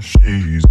She's